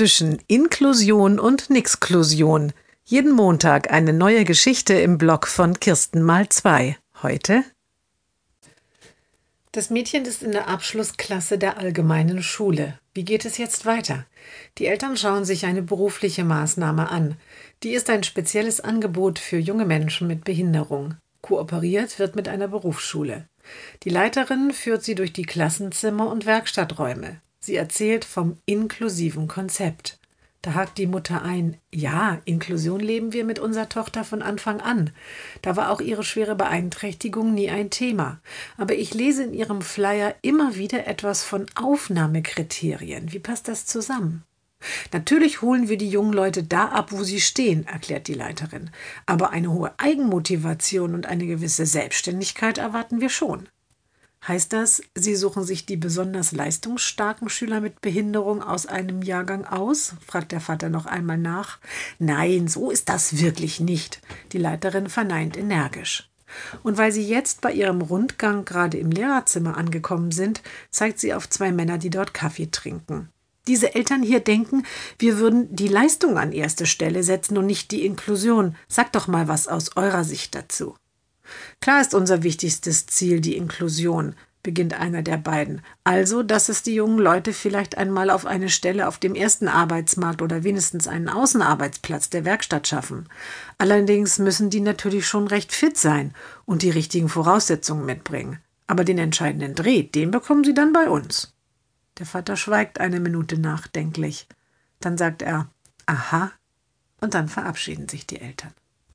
zwischen Inklusion und Nixklusion. Jeden Montag eine neue Geschichte im Blog von Kirsten mal zwei. Heute das Mädchen ist in der Abschlussklasse der allgemeinen Schule. Wie geht es jetzt weiter? Die Eltern schauen sich eine berufliche Maßnahme an. Die ist ein spezielles Angebot für junge Menschen mit Behinderung. Kooperiert wird mit einer Berufsschule. Die Leiterin führt sie durch die Klassenzimmer und Werkstatträume. Sie erzählt vom inklusiven Konzept. Da hakt die Mutter ein, ja, Inklusion leben wir mit unserer Tochter von Anfang an. Da war auch ihre schwere Beeinträchtigung nie ein Thema. Aber ich lese in ihrem Flyer immer wieder etwas von Aufnahmekriterien. Wie passt das zusammen? Natürlich holen wir die jungen Leute da ab, wo sie stehen, erklärt die Leiterin. Aber eine hohe Eigenmotivation und eine gewisse Selbstständigkeit erwarten wir schon. Heißt das, Sie suchen sich die besonders leistungsstarken Schüler mit Behinderung aus einem Jahrgang aus? fragt der Vater noch einmal nach. Nein, so ist das wirklich nicht. Die Leiterin verneint energisch. Und weil sie jetzt bei ihrem Rundgang gerade im Lehrerzimmer angekommen sind, zeigt sie auf zwei Männer, die dort Kaffee trinken. Diese Eltern hier denken, wir würden die Leistung an erste Stelle setzen und nicht die Inklusion. Sagt doch mal was aus eurer Sicht dazu. Klar ist unser wichtigstes Ziel die Inklusion, beginnt einer der beiden. Also, dass es die jungen Leute vielleicht einmal auf eine Stelle auf dem ersten Arbeitsmarkt oder wenigstens einen Außenarbeitsplatz der Werkstatt schaffen. Allerdings müssen die natürlich schon recht fit sein und die richtigen Voraussetzungen mitbringen. Aber den entscheidenden Dreh, den bekommen sie dann bei uns. Der Vater schweigt eine Minute nachdenklich. Dann sagt er Aha, und dann verabschieden sich die Eltern.